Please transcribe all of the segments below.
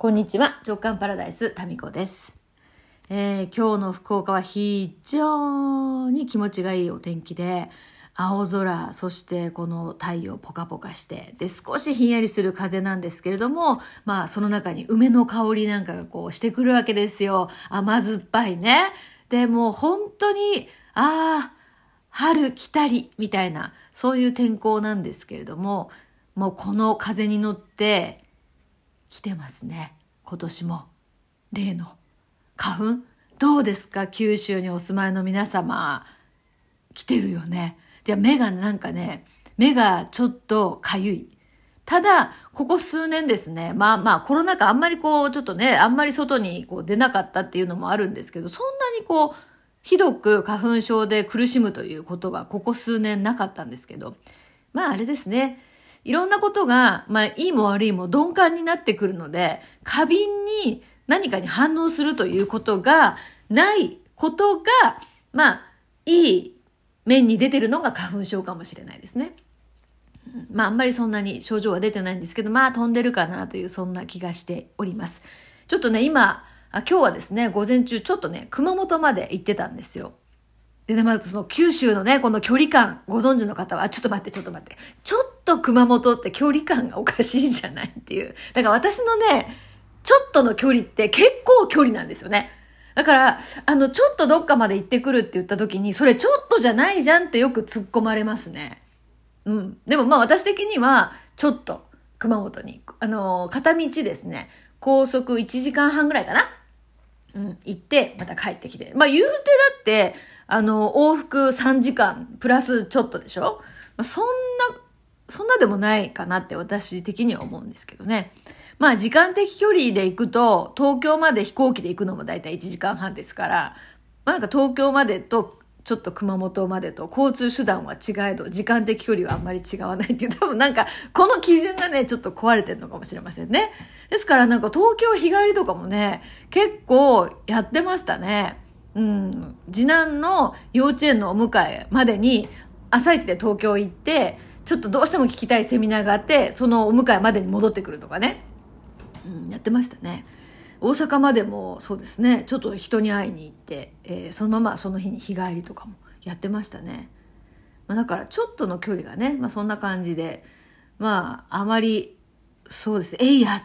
こんにちは、直感パラダイス、タミコです。えー、今日の福岡は非常に気持ちがいいお天気で、青空、そしてこの太陽ポカポカして、で、少しひんやりする風なんですけれども、まあ、その中に梅の香りなんかがこうしてくるわけですよ。甘酸っぱいね。で、もう本当に、ああ、春来たり、みたいな、そういう天候なんですけれども、もうこの風に乗って、来てますね。今年も。例の花粉？どうですか？九州にお住まいの皆様。来てるよね。で、目がなんかね、目がちょっとかゆい。ただ、ここ数年ですね、まあまあコロナ禍あんまりこう、ちょっとね、あんまり外にこう出なかったっていうのもあるんですけど、そんなにこう、ひどく花粉症で苦しむということがここ数年なかったんですけど、まああれですね、いろんなことが、まあ、いいも悪いも鈍感になってくるので、過敏に何かに反応するということがないことが、まあ、いい面に出てるのが花粉症かもしれないですね。まあ、あんまりそんなに症状は出てないんですけど、まあ、飛んでるかなという、そんな気がしております。ちょっとね、今、あ今日はですね、午前中、ちょっとね、熊本まで行ってたんですよ。でね、まずその九州のね、この距離感、ご存知の方は、ちょっと待って、ちょっと待って。ちょっと熊本って距離感がおかしいじゃないっていう。だから私のね、ちょっとの距離って結構距離なんですよね。だから、あの、ちょっとどっかまで行ってくるって言った時に、それちょっとじゃないじゃんってよく突っ込まれますね。うん。でもまあ私的には、ちょっと熊本に、あの、片道ですね、高速1時間半ぐらいかなうん、行って、また帰ってきて。まあ言うてだって、あの、往復3時間、プラスちょっとでしょ？そんな、そんなでもないかなって私的には思うんですけどね。まあ時間的距離で行くと、東京まで飛行機で行くのもだいたい1時間半ですから、まあなんか東京までとちょっと熊本までと交通手段は違えど、時間的距離はあんまり違わないっていう、多分なんか、この基準がね、ちょっと壊れてるのかもしれませんね。ですからなんか東京日帰りとかもね、結構やってましたね。うん、次男の幼稚園のお迎えまでに朝一で東京行って、ちょっとどうしても聞きたいセミナーがあって、そのお迎えまでに戻ってくるとかね。うん、やってましたね。大阪までもそうですね、ちょっと人に会いに行って、えー、そのままその日に日帰りとかもやってましたね。まあ、だからちょっとの距離がね、まあそんな感じで、まああまり、そうですね、えいやっ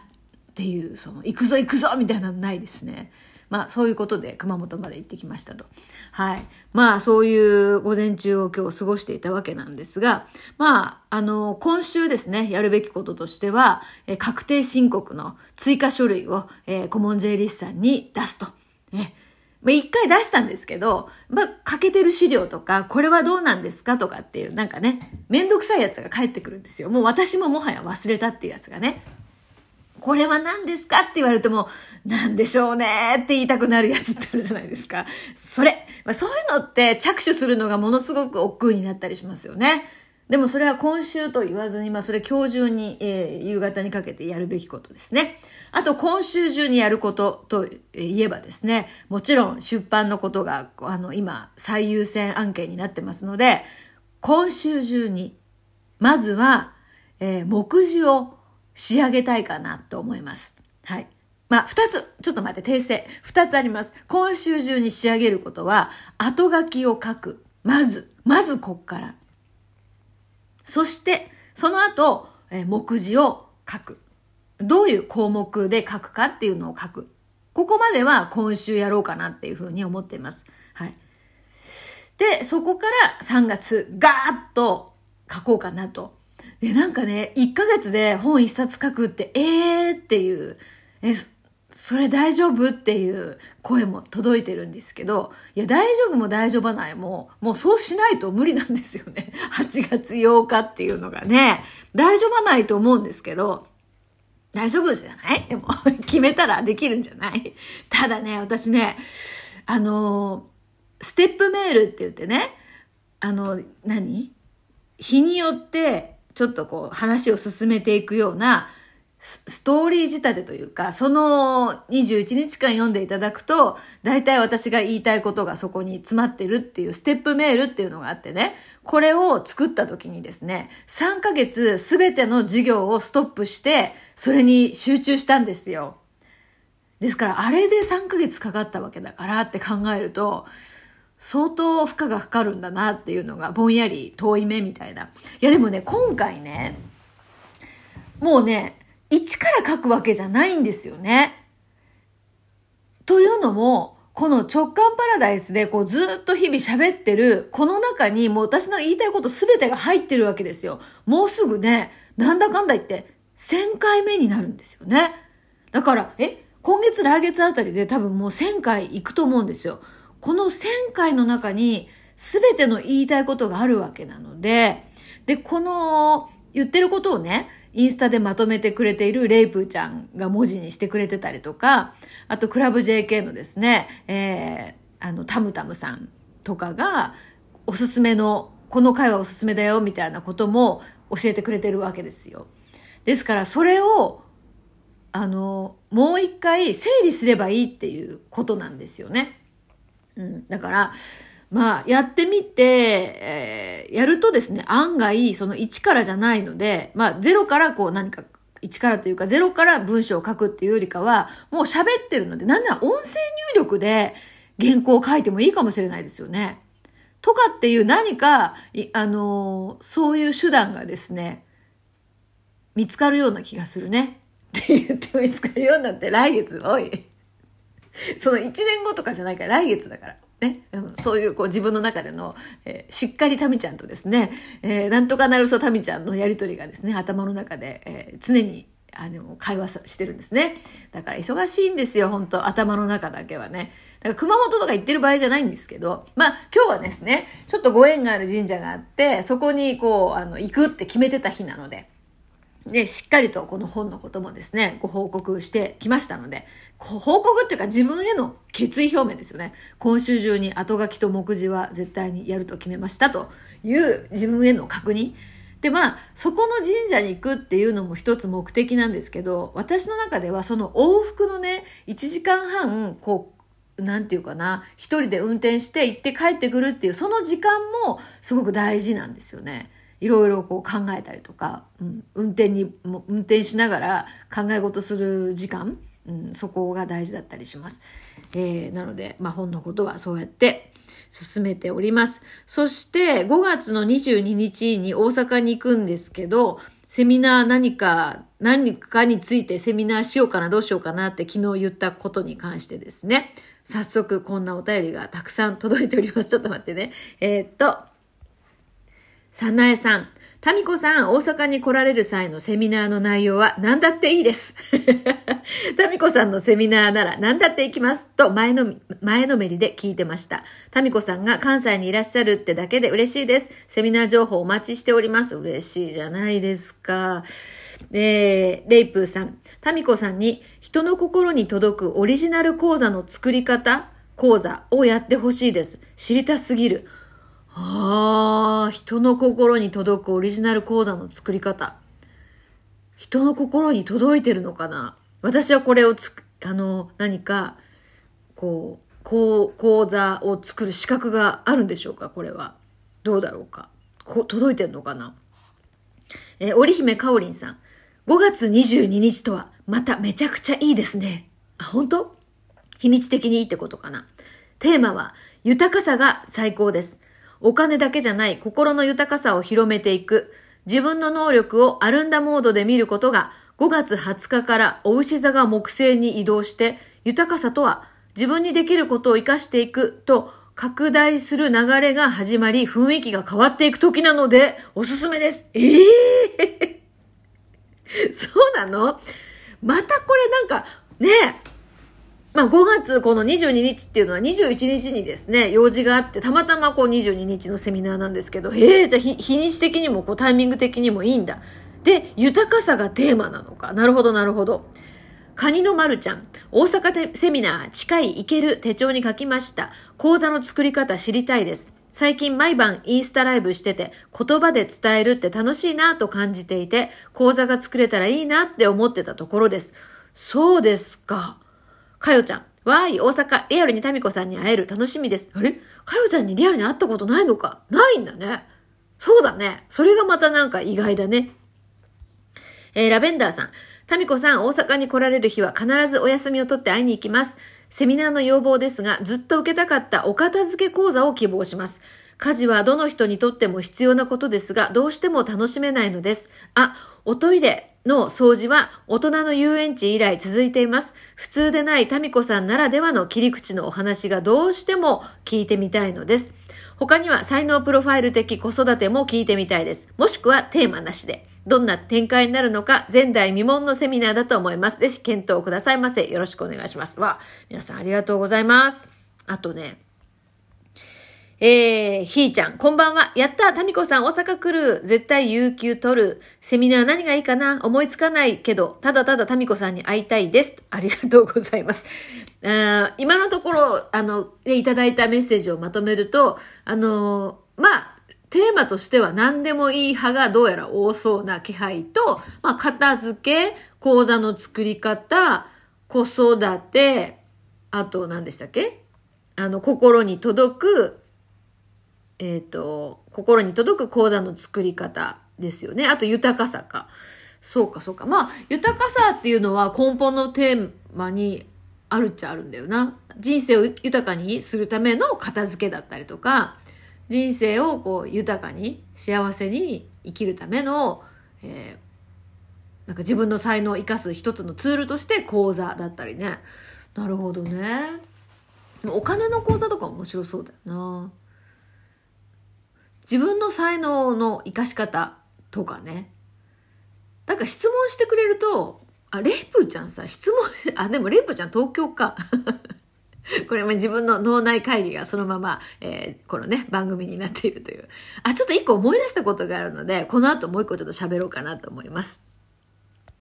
ていう、その、行くぞ行くぞみたいなのないですね。まあそういうことで熊本まで行ってきましたと。はい。まあそういう午前中を今日過ごしていたわけなんですが、まああの、今週ですね、やるべきこととしては、え確定申告の追加書類を、えー、顧問税理士さんに出すと。ねまあ、一回出したんですけど、まあ、欠けてる資料とか、これはどうなんですかとかっていう、なんかね、めんどくさいやつが返ってくるんですよ。もう私ももはや忘れたっていうやつがね。これは何ですか？って言われても、何でしょうねって言いたくなるやつってあるじゃないですか。それ。まあ、そういうのって着手するのがものすごく億劫になったりしますよね。でもそれは今週と言わずに、まあそれ今日中に、えー、夕方にかけてやるべきことですね。あと今週中にやることと言えばですね、もちろん出版のことが、あの、今最優先案件になってますので、今週中に、まずは、えー、目次を仕上げたいかなと思います。はい。まあ、二つ、ちょっと待って、訂正。二つあります。今週中に仕上げることは、後書きを書く。まず、まずこっから。そして、その後、え目次を書く。どういう項目で書くかっていうのを書く。ここまでは今週やろうかなっていうふうに思っています。はい。で、そこから3月、ガーッと書こうかなとで、なんかね、1ヶ月で本1冊書くって、えーっていう、え、それ大丈夫っていう声も届いてるんですけど、いや、大丈夫も大丈夫ないも、もうそうしないと無理なんですよね。8月8日っていうのがね、大丈夫ないと思うんですけど、大丈夫じゃない？でも、決めたらできるんじゃない？ただね、私ね、あの、ステップメールって言ってね、あの、何？日によってちょっとこう話を進めていくようなストーリー仕立てというか、その21日間読んでいただくと、大体私が言いたいことがそこに詰まってるっていうステップメールっていうのがあってね、これを作った時にですね、3ヶ月すべての授業をストップして、それに集中したんですよ。ですから、あれで3ヶ月かかったわけだからって考えると、相当負荷がかかるんだなっていうのがぼんやり遠い目みたいな。いやでもね、今回ね、もうね、一から書くわけじゃないんですよね。というのも、この直感パラダイスでこうずっと日々喋ってる、この中にもう私の言いたいこと全てが入ってるわけですよ。もうすぐね、なんだかんだ言って1000回目になるんですよね。だから、え、今月来月あたりで多分もう1000回行くと思うんですよ。この1000回の中に全ての言いたいことがあるわけなので、で、この言ってることをね、インスタでまとめてくれているレイプーちゃんが文字にしてくれてたりとか、あとクラブ JK のですね、えー、あの、タムタムさんとかが、おすすめの、この回はおすすめだよ、みたいなことも教えてくれてるわけですよ。ですから、それを、あの、もう一回整理すればいいっていうことなんですよね。うん。だから、まあ、やってみて、えー、やるとですね、案外、その1からじゃないので、まあ、0からこう何か、1からというか、0から文章を書くっていうよりかは、もう喋ってるので、なんなら音声入力で原稿を書いてもいいかもしれないですよね。とかっていう何か、あのー、そういう手段がですね、見つかるような気がするね。って言って見つかるようになって来月、おい。その1年後とかじゃないから来月だから。ね、そういうこう自分の中での、えー、しっかりタミちゃんとですね、えー、なんとかなるさタミちゃんのやりとりがですね、頭の中で、えー、常にあの、会話してるんですね。だから忙しいんですよ、本当頭の中だけはね。だから熊本とか行ってる場合じゃないんですけど、まあ今日はですね、ちょっとご縁がある神社があって、そこにこう、あの、行くって決めてた日なので、で、しっかりとこの本のこともですね、ご報告してきましたので、報告っていうか自分への決意表明ですよね。今週中に後書きと目次は絶対にやると決めましたという自分への確認。で、まあ、そこの神社に行くっていうのも一つ目的なんですけど、私の中ではその往復のね、1時間半、こう、なんていうかな、一人で運転して行って帰ってくるっていう、その時間もすごく大事なんですよね。いろいろこう考えたりとか、うん、運転に、運転しながら考え事する時間、うん、そこが大事だったりします。えー、なので、まあ、本のことはそうやって進めております。そして5月の22日に大阪に行くんですけど、セミナー何か、何かについてセミナーしようかな、どうしようかなって昨日言ったことに関してですね、早速こんなお便りがたくさん届いております。ちょっと待ってね。えー、っと、さなえさん、タミコさん、大阪に来られる際のセミナーの内容は何だっていいです。タミコさんのセミナーなら何だって行きます。と前の、前のめりで聞いてました。タミコさんが関西にいらっしゃるってだけで嬉しいです。セミナー情報お待ちしております。嬉しいじゃないですか。えー、レイプーさん、タミコさんに人の心に届くオリジナル講座の作り方講座をやってほしいです。知りたすぎる。ああ、人の心に届くオリジナル講座の作り方。人の心に届いてるのかな？私はこれをつく、あの、何か、こう、こう、講座を作る資格があるんでしょうか？これは。どうだろうか？こ届いてんのかな？えー、織姫かおりんさん。5月22日とは、まためちゃくちゃいいですね。あ、本当？日にち的にいいってことかな。テーマは、豊かさが最高です。お金だけじゃない心の豊かさを広めていく、自分の能力をアルンダモードで見ることが5月20日からお牛座が木星に移動して、豊かさとは自分にできることを活かしていくと拡大する流れが始まり、雰囲気が変わっていく時なので、おすすめです。ええー、そうなの？またこれなんか、ねえ、まあ、5月この22日っていうのは21日にですね、用事があって、たまたまこう22日のセミナーなんですけど、ええー、じゃあ日日にち的にもこうタイミング的にもいいんだ。で、豊かさがテーマなのか。なるほど、なるほど。カニのまるちゃん、大阪セミナー、近い行ける手帳に書きました。講座の作り方知りたいです。最近毎晩インスタライブしてて言葉で伝えるって楽しいなと感じていて講座が作れたらいいなって思ってたところです。そうですか。かよちゃん。わーい、大阪、リアルにタミコさんに会える。楽しみです。あれ？かよちゃんにリアルに会ったことないのか？ないんだね。そうだね。それがまたなんか意外だね。えー、ラベンダーさん。タミコさん、大阪に来られる日は必ずお休みを取って会いに行きます。セミナーの要望ですが、ずっと受けたかったお片付け講座を希望します。家事はどの人にとっても必要なことですが、どうしても楽しめないのです。あ、おトイレの掃除は大人の遊園地以来続いています。普通でないタミコさんならではの切り口のお話がどうしても聞いてみたいのです。他には才能プロファイル的子育ても聞いてみたいです。もしくはテーマなしで。どんな展開になるのか前代未聞のセミナーだと思います。ぜひ検討くださいませ。よろしくお願いします。わ、皆さんありがとうございます。あとね、えー、ひーちゃん、こんばんは。やったタミコさん、大阪来る。絶対有給取る。セミナー何がいいかな？思いつかないけど、ただただタミコさんに会いたいです。ありがとうございます。あ今のところ、あの、いただいたメッセージをまとめると、あの、まあ、テーマとしては何でもいい派がどうやら多そうな気配と、まあ、片付け、講座の作り方、子育て、あと何でしたっけ？あの、心に届く、えっ、ー、と、心に届く講座の作り方ですよね。あと豊かさか。そうか、そうか。まあ、豊かさっていうのは根本のテーマにあるっちゃあるんだよな。人生を豊かにするための片付けだったりとか、人生をこう豊かに幸せに生きるための、えー、なんか自分の才能を生かす一つのツールとして講座だったりね。なるほどね。お金の講座とか面白そうだよな。自分の才能の生かし方とかね。なんか質問してくれると、あ、レイプちゃんさ、質問、あ、でもレイプちゃん東京か。これも自分の脳内会議がそのまま、えー、このね、番組になっているという。あ、ちょっと一個思い出したことがあるので、この後もう一個ちょっと喋ろうかなと思います。